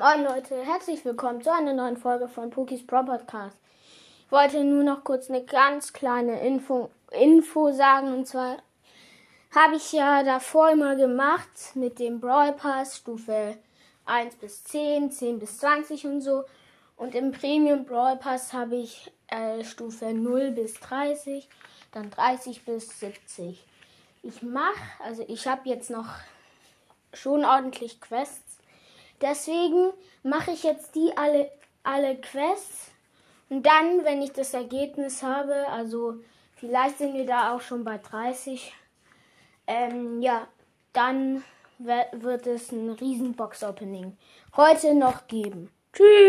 Moin Leute, herzlich willkommen zu einer neuen Folge von Pokis Pro Podcast. Ich wollte nur noch kurz eine ganz kleine Info, Info sagen und zwar habe ich ja davor immer gemacht mit dem Brawl Pass Stufe 1 bis 10, 10 bis 20 und so. Und im Premium Brawl Pass habe ich äh, Stufe 0 bis 30, dann 30 bis 70. Ich mache, also ich habe jetzt noch schon ordentlich Quests Deswegen mache ich jetzt die alle, alle Quests. Und dann, wenn ich das Ergebnis habe, also vielleicht sind wir da auch schon bei 30, ähm, ja, dann wird es ein Riesenbox-Opening heute noch geben. Tschüss!